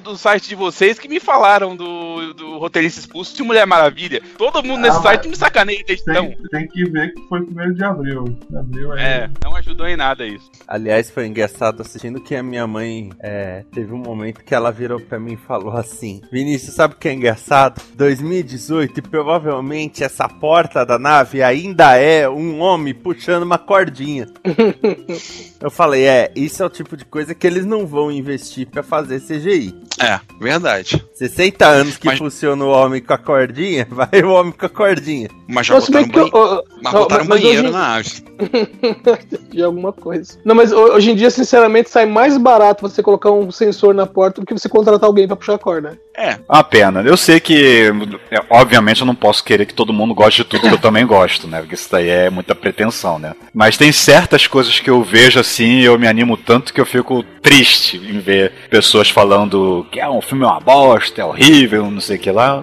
Do, do site de vocês que me falaram do, do roteirista expulso de Mulher Maravilha. Todo mundo nesse Ah, site me sacaneia desde então. Tem, tem que ver que foi primeiro de abril. Abril aí. É, não ajudou em nada isso. Aliás, foi engraçado assistindo que a minha mãe é, teve um momento que ela virou pra mim e falou assim: Vinícius, sabe o que é engraçado? 2018 e provavelmente essa porta da nave ainda é um homem puxando uma cordinha. Eu falei: É, isso é o tipo de coisa que eles não vão investir pra fazer CGI. É, verdade. 60 anos que Mas- funciona o homem com a cordinha, vai o homem com a cordinha. Mas já bem botaram, que banhe... eu- eu- mas não, botaram mas banheiro hoje- na arte. de alguma coisa. Não, mas ho- hoje em dia, sinceramente, sai mais barato você colocar um sensor na porta do que você contratar alguém pra puxar a corda. É, Uma pena. Eu sei que, é, obviamente, eu não posso querer que todo mundo goste de tudo que eu também gosto, né? Porque isso daí é muita pretensão, né? Mas tem certas coisas que eu vejo assim e eu me animo tanto que eu fico triste em ver pessoas falando que é um filme é uma bosta, é horrível, não sei o que lá.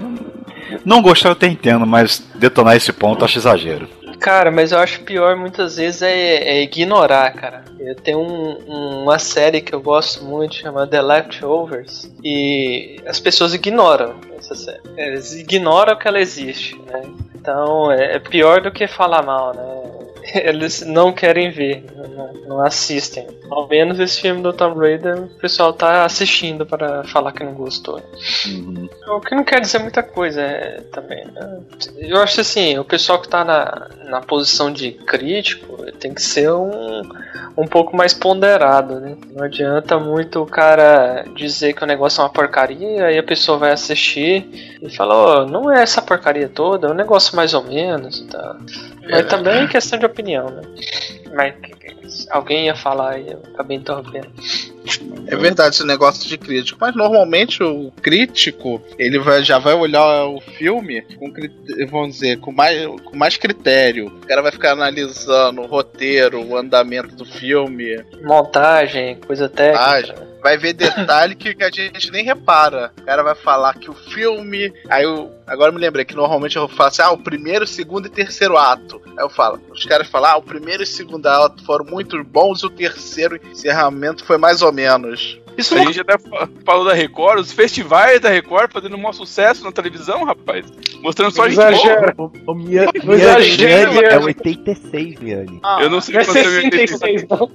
Não gostar eu até entendo, mas detonar esse ponto acho exagero. Cara, mas eu acho pior muitas vezes é, é ignorar, cara. Eu tenho um- um- uma série que eu gosto muito chamada The Leftovers e as pessoas ignoram essa série. Eles ignoram que ela existe, né? Então é, é pior do que falar mal, né? Eles não querem ver, não, assistem. Ao menos esse filme do Tomb Raider o pessoal tá assistindo para falar que não gostou. Uhum. O que não quer dizer muita coisa é, também. né? Eu acho assim, o pessoal que tá na, na posição de crítico tem que ser um, um pouco mais ponderado, né? Não adianta muito o cara dizer que o negócio é uma porcaria, aí a pessoa vai assistir e fala, ó, não é essa porcaria toda, é um negócio mais ou menos e tal. Mas também é questão de opinião, né? Mas alguém ia falar e eu acabei interrompendo. É verdade esse negócio de crítico, mas normalmente o crítico ele vai, já vai olhar o filme com vamos dizer com mais, com mais critério. O cara vai ficar analisando o roteiro, o andamento do filme, Montagem, coisa técnica. Montagem. Vai ver detalhe que, a gente nem repara. O cara vai falar que o filme, aí eu agora eu me lembrei que normalmente eu falo assim, ah, o primeiro, segundo e terceiro ato. Aí eu falo, os caras falam, ah, o primeiro e segundo ato foram muito bons o terceiro encerramento foi mais ou menos. Isso a gente até fa- falou da Record, os festivais da Record fazendo um maior sucesso na televisão, rapaz. Mostrando só gente Exagero. boa. O, o Mia, Não exagera, Miane é Miane. 86, Miane. Eu não sei Não é quanto é meu 66, não.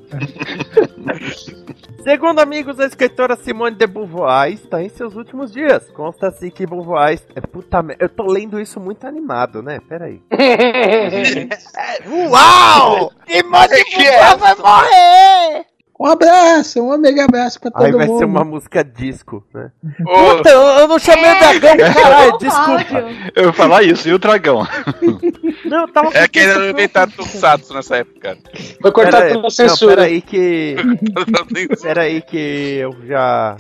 Segundo amigos, a escritora Simone de Beauvoir está em seus últimos dias. Consta-se que Beauvoir é puta merda. Eu tô lendo isso muito animado, né? Peraí. Uau! Simone de Beauvoir vai morrer! Um abraço, um mega abraço pra todo Aí vai mundo. ser uma música disco, né? Ô, Puta, eu, eu não chamei o dragão, caralho, desculpa. Eu ia falar isso, e o dragão? Não, eu tava é que ainda não inventaram Tokusatsu nessa época. Foi cortado Pera, pela não, censura. peraí que... Peraí que eu já...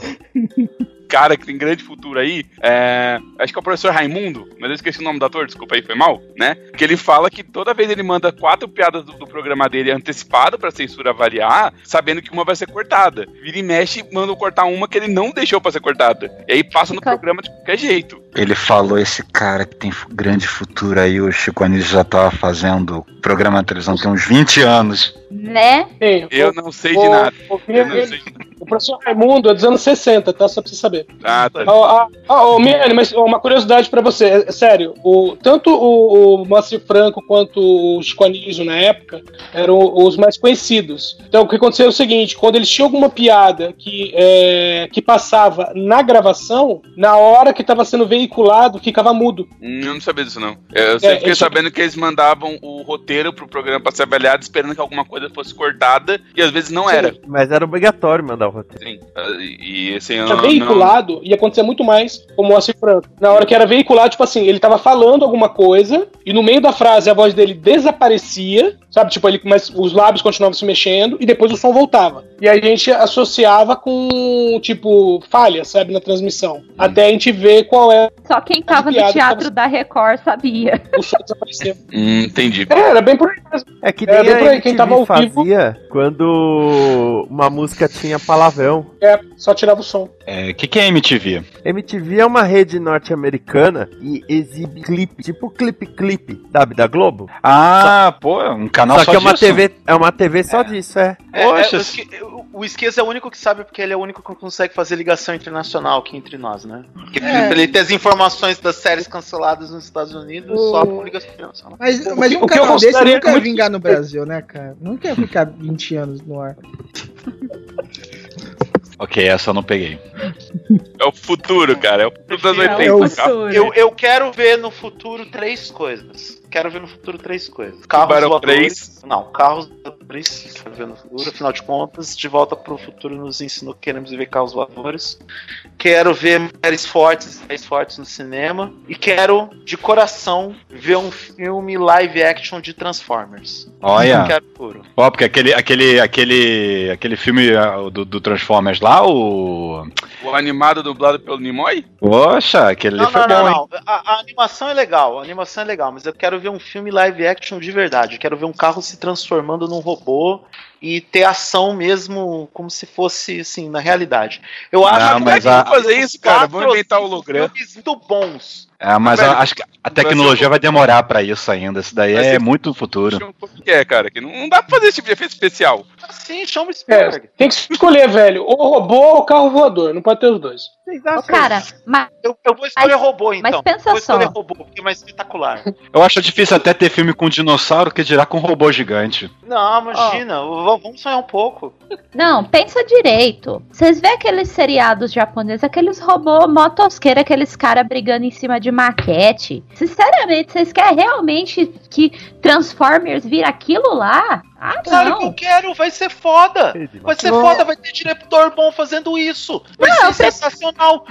cara que tem grande futuro aí, é, acho que é o professor Raimundo, mas eu esqueci o nome do ator, desculpa aí, foi mal, né? Que ele fala que toda vez ele manda quatro piadas do, do programa dele antecipado pra censura avaliar, sabendo que uma vai ser cortada. Vira e mexe, manda cortar uma que ele não deixou pra ser cortada. E aí passa no programa de qualquer jeito. Ele falou, esse cara que tem grande futuro aí, o Chico Anísio já tava fazendo programa de televisão tem uns 20 anos. Né? Eu não sei de nada. O, ele- sei professor Raimundo é dos anos 60, tá? Só pra você saber. Ah, tá. Ó, ô, Miane, mas uma curiosidade pra você, é, é sério, o, tanto o, o Moacir Franco quanto o Chico Anísio na época eram os mais conhecidos. Então o que aconteceu é o seguinte, quando eles tinham alguma piada que, é, que passava na gravação, na hora que estava sendo veiculado, ficava mudo. Hum, Eu não sabia disso, não. Eu sempre É, fiquei esse- sabendo que eles mandavam o roteiro pro programa pra ser avaliado, esperando que alguma coisa fosse cortada, e às vezes não era. Mas era obrigatório mandar o roteiro. Sim. Ah, E esse Tinha ano. veiculado, ia acontecer muito mais com o Moacir Franco. Na hora que era veiculado, tipo assim, ele tava falando alguma coisa, e no meio da frase a voz dele desaparecia, sabe? Tipo, ele, mas os lábios continuavam se mexendo, e depois o som voltava. E aí a gente associava com, tipo, falha, sabe, na transmissão. Até a gente ver qual é Só quem tava no teatro tava- da Record sabia. o som desaparecer. Hum, entendi. É, era bem por aí mesmo. É que É, nem bem por aí, quem tava fazia quando uma música tinha palavrão. É, só tirava o som. É, O que, que é MTV? MTV é uma rede norte-americana e exibe clipe, tipo clipe clipe, sabe, da Globo. Ah, pô, um canal só só, que é uma disso. TV, é uma TV só disso, é. É, Poxa, é, o o- o Esquias é o único que sabe porque ele é o único que consegue fazer ligação internacional aqui entre nós, né? Porque É. ele tem as informações das séries canceladas nos Estados Unidos só por ligação internacional. Mas, O mas que- um o canal desse nunca ia muito vingar no Brasil, né, cara? Nunca ia ficar 20 anos no ar. Ok, essa eu não peguei. É o futuro, cara. É o futuro das É 80. o cara. Eu, eu quero ver no futuro três coisas. Quero ver no futuro três coisas. Carros Tubarão voadores. Não, carros voadores. Quero ver no futuro. Afinal de contas, de volta pro futuro nos ensinou que queremos ver carros voadores. Quero ver mulheres fortes, mulheres fortes no cinema. E quero, de coração, ver um filme live action de Transformers. Olha. Eu quero puro. Ó, porque aquele, aquele, aquele, aquele filme ah, do, do Transformers lá, o. O animado dublado pelo Nimoy? Poxa, aquele Não, ali foi não, bom, não, não. A, a animação é legal, a animação é legal, mas eu quero ver um filme live action de verdade. Eu quero ver um carro se transformando num robô e ter ação mesmo como se fosse assim na realidade. Eu acho Não, que mas a- fazer isso, cara. Vamos inventar holograma. filmes muito bons. É, mas Velho, eu acho que a tecnologia vai demorar pra isso ainda. Isso daí é muito futuro. O que é, cara? Que não, dá pra fazer esse tipo de efeito especial. Assim, chama o É, tem que escolher, velho, ou robô ou carro voador, não pode ter os dois. Ô, cara, mas, Eu, eu vou escolher robô então. mas pensa vou escolher só. robô porque é mais espetacular. Eu acho difícil até ter filme com dinossauro que dirá com robô gigante. Não, imagina, v- vamos sonhar um pouco. não, pensa direito. Vocês vê aqueles seriados japoneses, aqueles robôs motosqueira, aqueles caras brigando em cima de maquete. Sinceramente, vocês querem realmente que Transformers vira aquilo lá? Ah, Claro que eu não. quero, vai ser foda. Vai ser Não. foda, vai ter diretor bom fazendo isso. Vai Não, ser sensacional.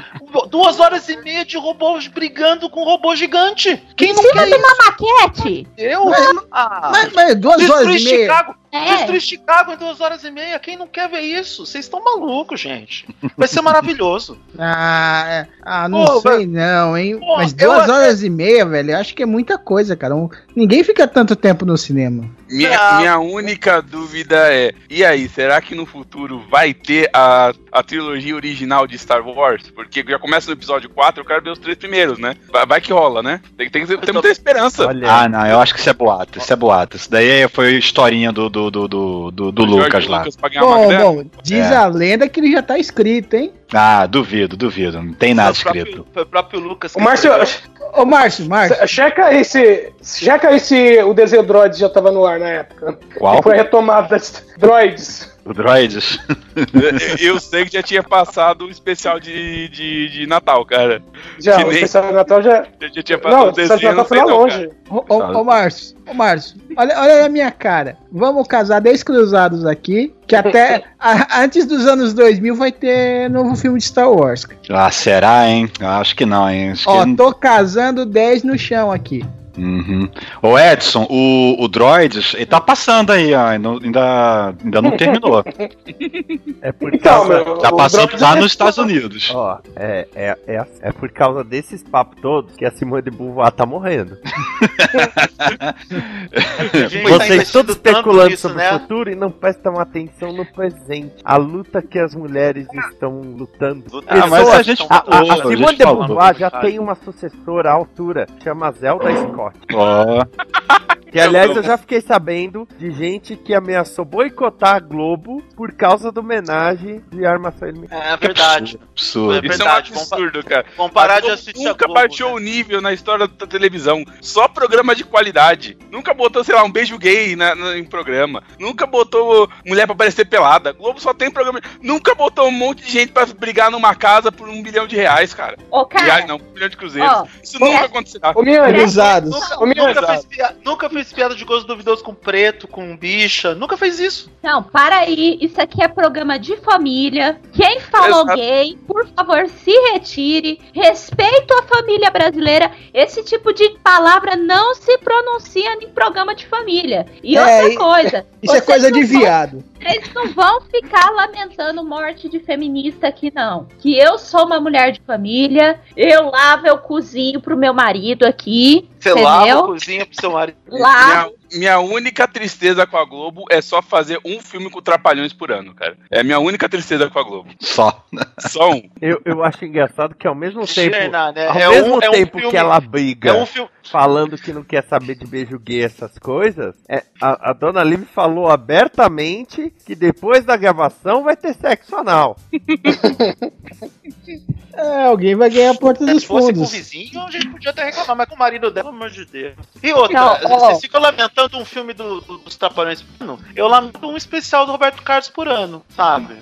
Duas horas e meia de robôs brigando com um robô gigante. Quem Em não cima quer de isso? uma maquete? Eu? Mas- Ah, Mas, mas duas Destruir horas e meia. Chicago. É. Destruir Chicago em duas horas e meia. Quem não quer ver isso? Vocês estão malucos, gente. Vai ser maravilhoso. Ah, é. ah não Pô, sei não, hein? Pô, Mas duas até- horas e meia, velho, eu acho que é muita coisa, cara. Um- Ninguém fica tanto tempo no cinema. Minha, minha única dúvida é: e aí, será que no futuro vai ter a, a trilogia original de Star Wars? Porque já começa no episódio 4, eu quero ver os três primeiros, né? Vai, vai que rola, né? Tem, tem, que ter- tem muita esperança. Olha, Ah, não, eu acho que isso é boato. Isso é boato. Isso daí foi historinha do, do, do, do, do, Lucas lá. uma Bom, bom, diz É. a lenda que ele já tá escrito, hein? Ah, duvido, duvido. Não tem nada Foi o próprio- escrito. Foi o próprio Lucas. O Márcio, Ô, Márcio, Márcio. checa aí se, checa aí se o desenho Droids já tava no ar na época. Qual? Que foi retomado das Droids. O Droids? Eu- sei que já tinha passado o especial de, de, de Natal, cara. Já, Que o nem- especial de Natal já. Já, já tinha passado Não, o o especial de Natal foi lá não, longe. Ô, ô, ô, Márcio, ô, Márcio, olha, olha a minha cara. Vamos casar 10 cruzados aqui, que até a- antes dos anos 2000 vai ter novo filme de Star Wars. Ah, será, hein? Acho que não, hein? Acho Ó, que... tô casando 10 no chão aqui. Uhum. Ô Edson, o, o Droids, ele tá passando aí, ó, ainda, ainda, não terminou. é por Então, causa. meu, Tá passando lá é- nos Estados Unidos. Ó, é, é, é, é por causa desses papos todos que a Simone de Beauvoir tá morrendo. Tá Vocês investindo todos especulando nisso, sobre né? o futuro e não prestam atenção no presente. A luta que as mulheres estão lutando. Ah, mas a gente A, a- a Simone gente de. Beauvoir já tem uma sucessora à altura, chama Zelda Scott. Ó, Que aliás eu já fiquei sabendo de gente que ameaçou boicotar a Globo por causa da homenagem de arma fêmea. É verdade. Absurdo. É Isso é um verdade. Absurdo, cara. vamos parar A de Globo assistir a Nunca Globo, baixou né? o nível na história da televisão. Só programa de qualidade. Nunca botou, sei lá, um beijo gay na, na- em programa. Nunca botou mulher pra aparecer pelada. Globo só tem programa. Nunca botou um monte de gente pra brigar numa casa por um bilhão de reais, cara. Ô, cara, Reais não, um bilhão de cruzeiros. ó, Isso nunca acontecerá. Ô, Miane, Cruzados. Nunca, nunca, fez pia- nunca fez piada de gosto duvidoso com preto, com bicha. Nunca fez isso. Não, para aí, isso aqui é programa de família. Quem falou Exato. gay, por favor, se retire. Respeito à família brasileira. Esse tipo de palavra não se pronuncia em programa de família. E É, outra coisa. Isso é coisa de vão- viado. Vocês não vão ficar lamentando morte de feminista aqui, não. Que eu sou uma mulher de família, eu lavo, eu cozinho pro meu marido aqui. Você entendeu? lava, cozinha pro seu marido. Lavo. Minha, única tristeza com a Globo é só fazer um filme com Trapalhões por ano, cara. É a minha única tristeza com a Globo. Só. Só um. Eu, eu acho engraçado que ao mesmo tempo, Xena, né? ao É mesmo um- é um tempo filme- que ela briga É um filme. falando que não quer saber de beijo gay, essas coisas, é, a, a dona Liv falou abertamente que depois da gravação vai ter sexo anal. É, alguém vai ganhar a porta Se dos fosse com o fundos. vizinho, a gente podia até reclamar, mas com o marido dela, pelo amor de Deus. E outra, Não, ó. vocês ficam lamentando um filme do- do- dos Trapalhões por ano? Eu lamento um especial do Roberto Carlos por ano, sabe?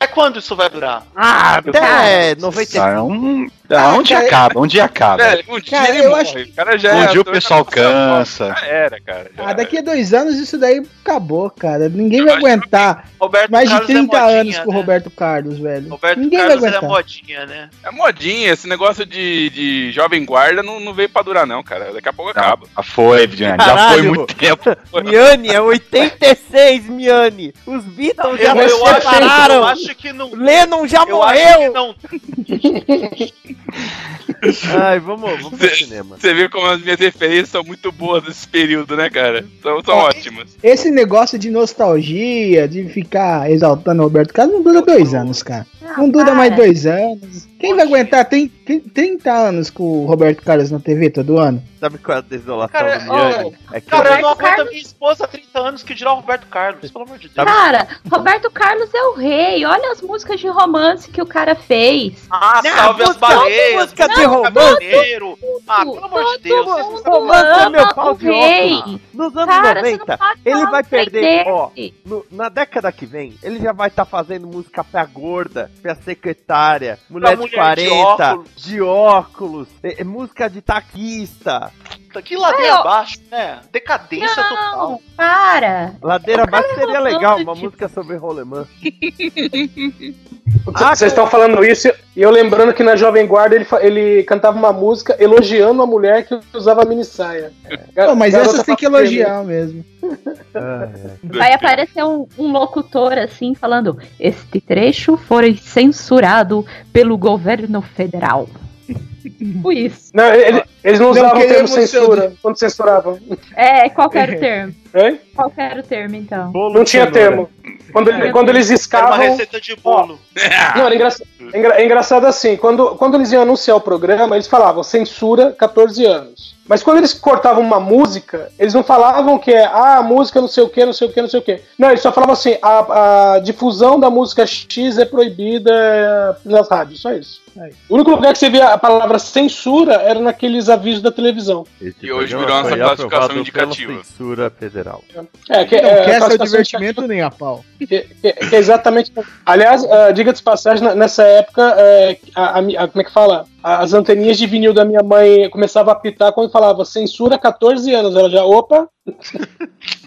É quando isso vai durar? Ah, até 90 Ah, um, ah, um dia cara, acaba, um dia acaba. Velho, um dia Cara, ele eu morre. acho O cara já Um é dia o pessoal cansa. Já era, cara. já Ah, daqui a dois anos isso daí acabou, cara. Ninguém vai acho que- aguentar Roberto mais de Carlos 30 é modinha, anos com o né? Roberto Carlos, velho. Roberto Ninguém Carlos vai é aguentar. modinha, né? É modinha, esse negócio de, de jovem guarda não, não veio pra durar, não, cara. Daqui a pouco acaba. Já foi, Diane, já foi muito tempo. Miane, é 86, Miane. Os Beatles já eu, se eu acho, eu separaram. acho que não. Lennon já Eu acho que morreu. Ai, vamos, vamos pro cinema. Você vê como as minhas referências são muito boas nesse período, né, cara? São, são Ó, ótimas. Esse negócio de nostalgia, de ficar exaltando o Roberto Carlos, não dura dois anos, cara. Não dura mais dois anos. Quem vai aguentar? Tem, tem 30 anos com o Roberto Carlos na TV todo ano? Sabe qual é a desolação Cara, do Miane? É que Cara, eu não aguento a minha esposa há 30 anos que dirá o Roberto Carlos, pelo amor de Deus. Cara, Roberto Carlos é o rei. Olha as músicas de romance que o cara fez. Ah, Não, salve as música- música de romance. Ah, pelo amor de Deus. Romance é meu pau de rei. óculos. Nos anos Cara, você 90, não pode ele vai perder, ó, no- na década que vem, ele já vai estar fazendo música pra gorda, pra secretária, mulher, mulher de de 40, óculos. de óculos, é- é música de taquista. Que ladeira Não. abaixo, né? Decadência total. Não, para. Ladeira abaixo seria legal, uma romântico. música sobre rolemã. Ah, Vocês estão falando isso e eu lembrando que na Jovem Guarda ele, ele cantava uma música elogiando a mulher que usava mini saia. Pô, mas essas tem que Fafena. elogiar mesmo. Vai aparecer um, um locutor assim falando: Este trecho foi censurado pelo governo federal. Tipo isso. Não, ele- eles não Não usavam o termo censura quando censuravam. É, qual que era o termo? Hein? Qual que era o termo então? Bolo Não tinha termo. Quando, ele- quando eles Era uma escavam. receita de bolo. Não, era engraçado, é engra- é engraçado assim, quando, quando eles iam anunciar o programa, eles falavam censura 14 anos. Mas quando eles cortavam uma música, eles não falavam que é ah, a música não sei o que, não sei o que, não sei o que. Não, eles só falavam assim, a, a difusão da música X é proibida é, nas rádios, só isso. O único lugar que você via a palavra censura era naqueles avisos da televisão. Esse E hoje virou nossa classificação indicativa. censura federal. É, que, Não é, quer seu classificação divertimento nem a pau. Que, que- que é exatamente. Aliás, uh, diga de passagem, nessa época, é, a, a a- como é que fala? As anteninhas de vinil da minha mãe começavam a apitar quando falava censura 14 anos. Ela já, opa,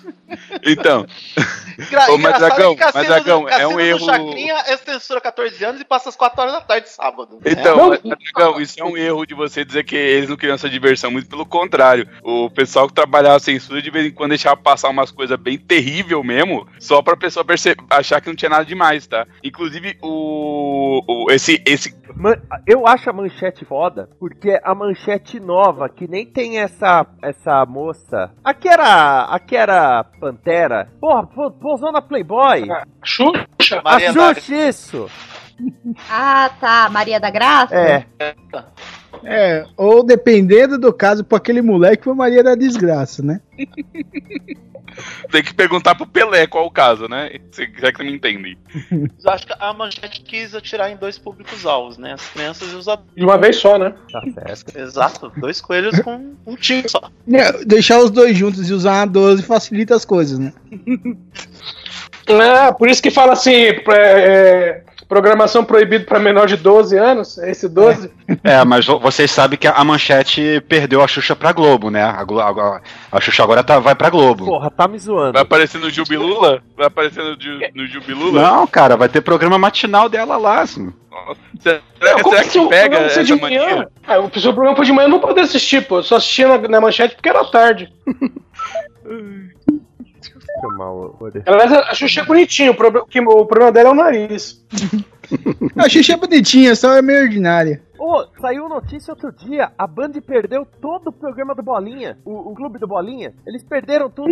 Então, Ô, que Cassino, Mazagão, do, é um erro- Chacrinha é censura 14 anos e passa às 4 horas da tarde sábado. Então, Não. mas, Dragão, isso é um erro de você dizer que eles não queriam essa diversão, muito pelo contrário. O pessoal que trabalhava a censura de vez em quando deixava passar umas coisas bem terrível mesmo, só pra pessoa perce- achar que não tinha nada demais, tá? Inclusive, o, o- esse, esse Man- eu acho a manchete foda, porque a manchete nova, que nem tem essa essa moça. Aqui era. Aqui era Pantera. Porra, pousou na Playboy. Xuxa. Maria a da- Xuxa, isso. Ah, tá. Maria da Graça? É. É, ou dependendo do caso, pra aquele moleque foi Maria da Desgraça, né? Tem que perguntar pro Pelé qual o caso, né? Se já que você me entende. Eu acho que a manchete quis atirar em dois públicos-alvos, né? As crianças e os adultos. De uma vez só, né? Tá. Exato, dois coelhos com um tiro só. É, deixar os dois juntos e usar uma 12 facilita as coisas, né? É, por isso que fala assim, pra- é, programação proibida pra menor de 12 anos, é esse 12. É, mas vo- vocês sabem que a Manchete perdeu a Xuxa pra Globo, né? A, Glo- a, a Xuxa agora tá, vai pra Globo. Porra, tá me zoando. Vai aparecer no Jubilula? Vai aparecer no, Ju- no Jubilula? Não, cara, vai ter programa matinal dela lá, assim. Será, Não, como será que que o pega programa ser de essa manhã? Ah, o seu programa foi de manhã, eu não poder assistir, pô. Eu só assistia na, na manchete porque era tarde. Chamar o- o- Aliás, a Xuxa é bonitinha, o, o problema dela é o nariz. A Xuxa é bonitinha, só é meio ordinária. Ô, saiu notícia outro dia, a Band perdeu todo o programa do Bolinha, o, o clube do Bolinha. Eles perderam tudo.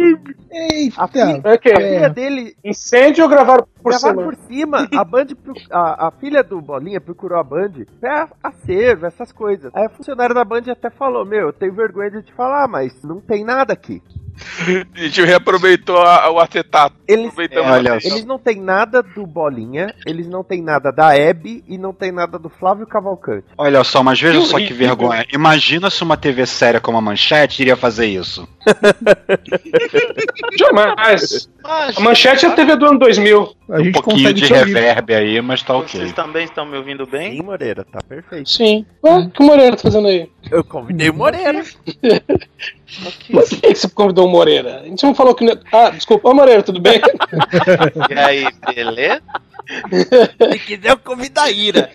Eita, A filha, É o quê? a filha dele Incêndio ou gravaram por gravaram cima? por cima. A Band, a, a filha do Bolinha procurou a Band pra acervo, essas coisas. Aí a funcionária da Band até falou: Meu, eu tenho vergonha de te falar, mas não tem nada aqui. A gente reaproveitou a- o acetato. Eles, É, olha eles não têm nada do Bolinha, eles não têm nada da Hebe e não tem nada do Flávio Cavalcante. Olha só, mas veja Que só que vergonha. Imagina se uma TV séria como a Manchete iria fazer isso. Jamais. Mas, A manchete é a TV do ano 2000. A Um gente pouquinho consegue de ouvir. reverb aí, mas tá ok. Vocês também estão me ouvindo bem? Sim, Moreira, tá perfeito. Sim. Ué, o que o Moreira tá fazendo aí? Eu convidei o Moreira. Mas por que você convidou o Moreira? A gente não falou que. Ah, desculpa. Ô, Moreira, tudo bem? E aí, beleza? Se quiser, eu convido a Ira.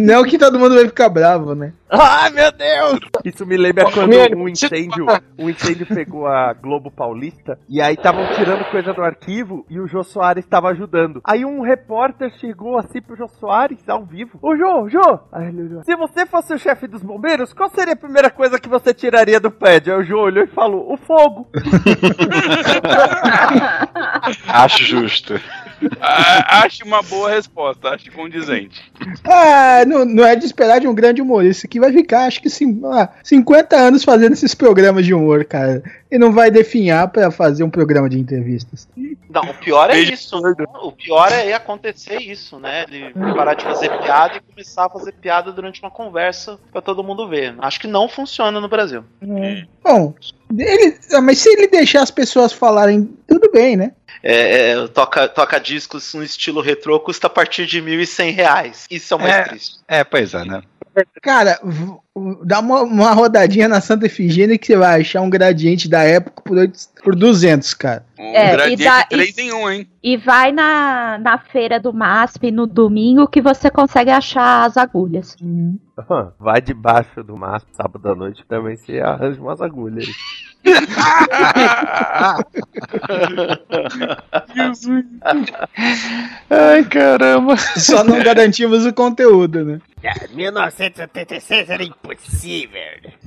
Não que todo mundo vai ficar bravo, né? Ai, meu Deus! Isso me lembra quando um incêndio, um incêndio pegou a Globo Paulista e aí estavam tirando coisa do arquivo e o Jô Soares estava ajudando. Aí um repórter chegou assim pro Jô Soares ao vivo. Ô Jô, Jô! Aí ele olhou. Se você fosse o chefe dos bombeiros, qual seria a primeira coisa que você tiraria do prédio? Aí o Jô olhou e falou: o fogo. Acho justo. Acho uma boa resposta, acho condizente. Ah, não, não é de esperar de um grande humorista que vai ficar, acho que sim, ah, 50 anos fazendo esses programas de humor, cara. E não vai definhar pra fazer um programa de entrevistas. Não, o pior é Beijo isso. O pior é acontecer isso, né? Ele parar de fazer piada e começar a fazer piada durante uma conversa pra todo mundo ver. Acho que não funciona no Brasil. Bom, ele, ah, mas se ele deixar as pessoas falarem, tudo bem, né? É, é, toca, toca discos no estilo retrô custa a partir de 1.100 reais. Isso é o mais É. triste. É, pois é, né? Cara, dá uma, uma rodadinha na Santa Efigênia que você vai achar um gradiente da época por, oito- por 200, cara. Um É, e gradiente dá- 3 em 1, hein? E vai na, na feira do MASP no domingo que você consegue achar as agulhas. Vai debaixo do mastro sábado à noite também você arranja umas agulhas. Ai, caramba. Só não garantimos o conteúdo, né? 1986 era impossível.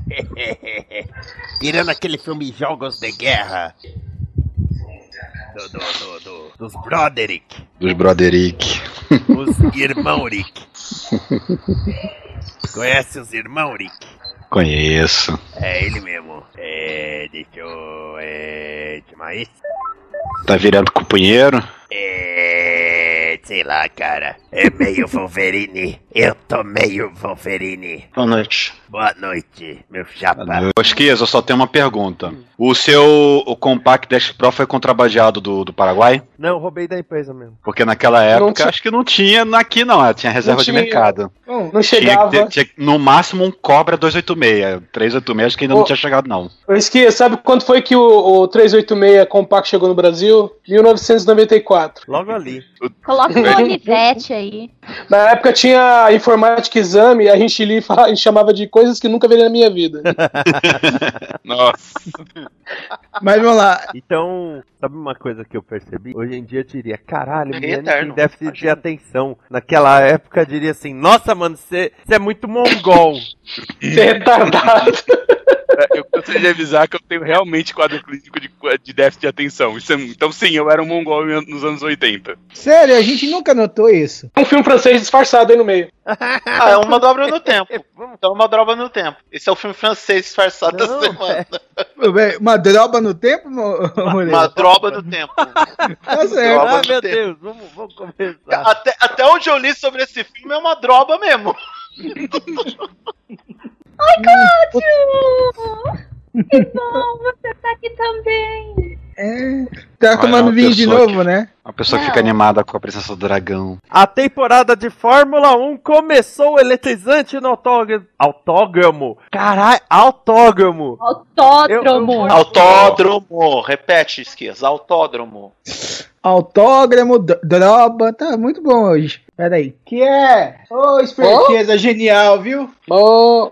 Tirando aquele filme Jogos de Guerra. Do, do, do, do- dos Broderick. Dos Broderick. Os irmão Rick. Conhece os irmão Rick? Conheço. É ele mesmo. É. Deixa eu. É. Isso? Tá virando companheiro? É. Sei lá, cara. É meio Wolverine. Eu tô meio Wolverine. Boa noite. Boa noite, meu chapa. Ô, Esquias, eu só tenho uma pergunta. O seu o Compact Dash Pro foi contrabandeado do, do Paraguai? Não, roubei da empresa mesmo. Porque naquela época, tinha- acho que não tinha aqui não, tinha reserva de tinha. mercado. Não Tinha, chegava. ter- tinha no máximo um Cobra 286. 386 acho que ainda Ô. não tinha chegado não. Esqueci, sabe quando foi que o, o 386 Compact chegou no Brasil? 1994. Logo ali. Coloca o Olivetti aí. Na época tinha informática exame e a gente lia e falava- a gente chamava de coisas que nunca vi na minha vida. Nossa. Mas vamos lá. Então, sabe uma coisa que eu percebi? Hoje em dia eu diria, caralho, É menino tem déficit de atenção. Naquela época eu diria assim, nossa, mano, você você é muito mongol. Você é retardado. É, Eu gostaria de avisar que eu tenho realmente quadro clínico de, de déficit de atenção. Isso é- então, sim, eu era um mongol nos anos 80. Sério, a gente nunca notou isso. Um filme francês disfarçado aí no meio. Ah, é uma dobra no tempo. Então, uma dobra no tempo. Esse é o filme francês disfarçado da Não, semana. Uma droba no tempo, Mo- Moreira? Uma droba no tempo. Tá certo. Droba Ah, meu tempo. Deus, vamos, vamos começar. Até, até onde eu li sobre esse filme é uma droba mesmo. Ai, Cláudio! Que bom, você tá aqui também. É. Tá tomando uma vinho de novo, né? Uma pessoa que Não. fica animada com a presença do dragão. A temporada de Fórmula 1 começou eletrizante no autógramo. Autógramo? Caralho, autógramo. Autódromo. Autódromo. Repete, esquias. Autódromo. Autógramo, d- droba, tá muito bom hoje. Pera aí. Que é? Ô, esperteza genial, viu? Ô,